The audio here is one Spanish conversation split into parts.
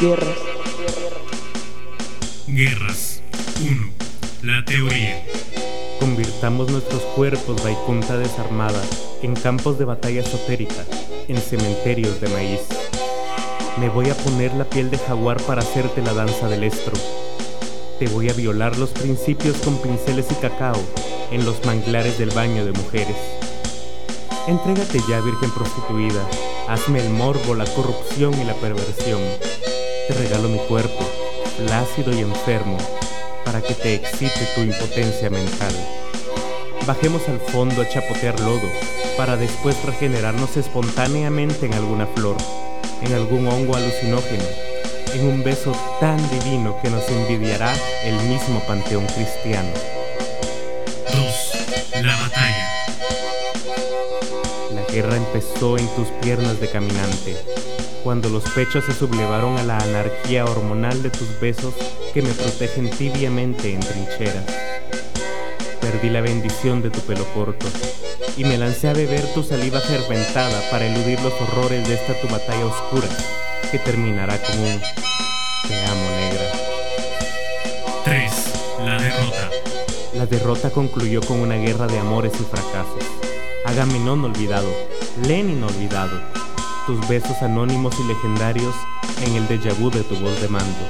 Guerras. Guerras 1. La teoría. Convirtamos nuestros cuerpos Vaikunta desarmada en campos de batalla esotérica, en cementerios de maíz. Me voy a poner la piel de jaguar para hacerte la danza del estro. Te voy a violar los principios con pinceles y cacao en los manglares del baño de mujeres. Entrégate ya, virgen prostituida. Hazme el morbo, la corrupción y la perversión. Te regalo mi cuerpo, flácido y enfermo, para que te excite tu impotencia mental. Bajemos al fondo a chapotear lodo, para después regenerarnos espontáneamente en alguna flor, en algún hongo alucinógeno, en un beso tan divino que nos envidiará el mismo panteón cristiano. 2. La batalla. La guerra empezó en tus piernas de caminante, cuando los pechos se sublevaron a la anarquía hormonal de tus besos que me protegen tibiamente en trincheras. Perdí la bendición de tu pelo corto y me lancé a beber tu saliva fermentada para eludir los horrores de esta tu batalla oscura que terminará con un te amo negra. 3. La derrota. La derrota concluyó con una guerra de amores y fracasos. Agamenón olvidado, Lenin olvidado, tus besos anónimos y legendarios en el déjà vu de tu voz de mando.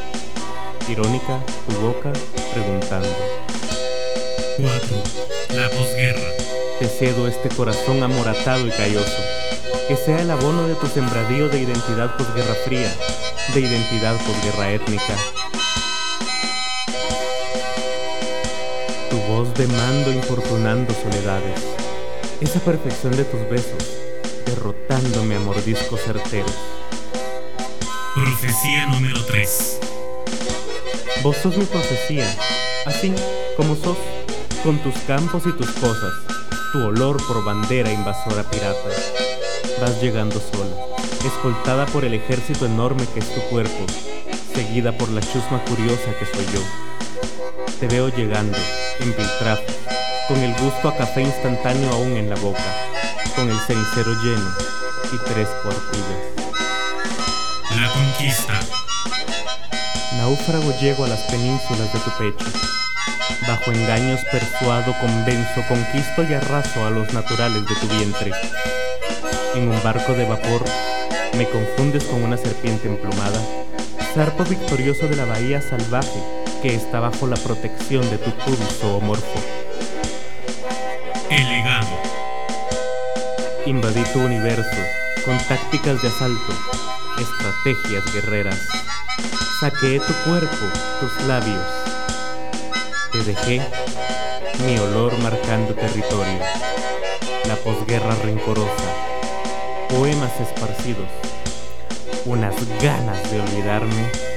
Irónica, tu boca preguntando. 4. La posguerra. Te cedo este corazón amoratado y calloso, que sea el abono de tu sembradío de identidad posguerra fría, de identidad posguerra étnica. Tu voz de mando infortunando soledades, esa perfección de tus besos, derrotándome a mordiscos certeros. Profecía número 3. Vos sos mi profecía, así como sos, con tus campos y tus cosas, tu olor por bandera invasora pirata. Vas llegando sola, escoltada por el ejército enorme que es tu cuerpo, seguida por la chusma curiosa que soy yo. Te veo llegando, en piltrafa, con el gusto a café instantáneo aún en la boca, con el cenicero lleno y tres cuartillas. La conquista. Náufrago llego a las penínsulas de tu pecho. Bajo engaños persuado, convenzo, conquisto y arraso a los naturales de tu vientre. En un barco de vapor, me confundes con una serpiente emplumada, zarpo victorioso de la bahía salvaje que está bajo la protección de tu pubis zoomorfo. El legado. Invadí tu universo con tácticas de asalto, estrategias guerreras. Saqueé tu cuerpo, tus labios. Te dejé mi olor marcando territorio. La posguerra rencorosa. Poemas esparcidos. Unas ganas de olvidarme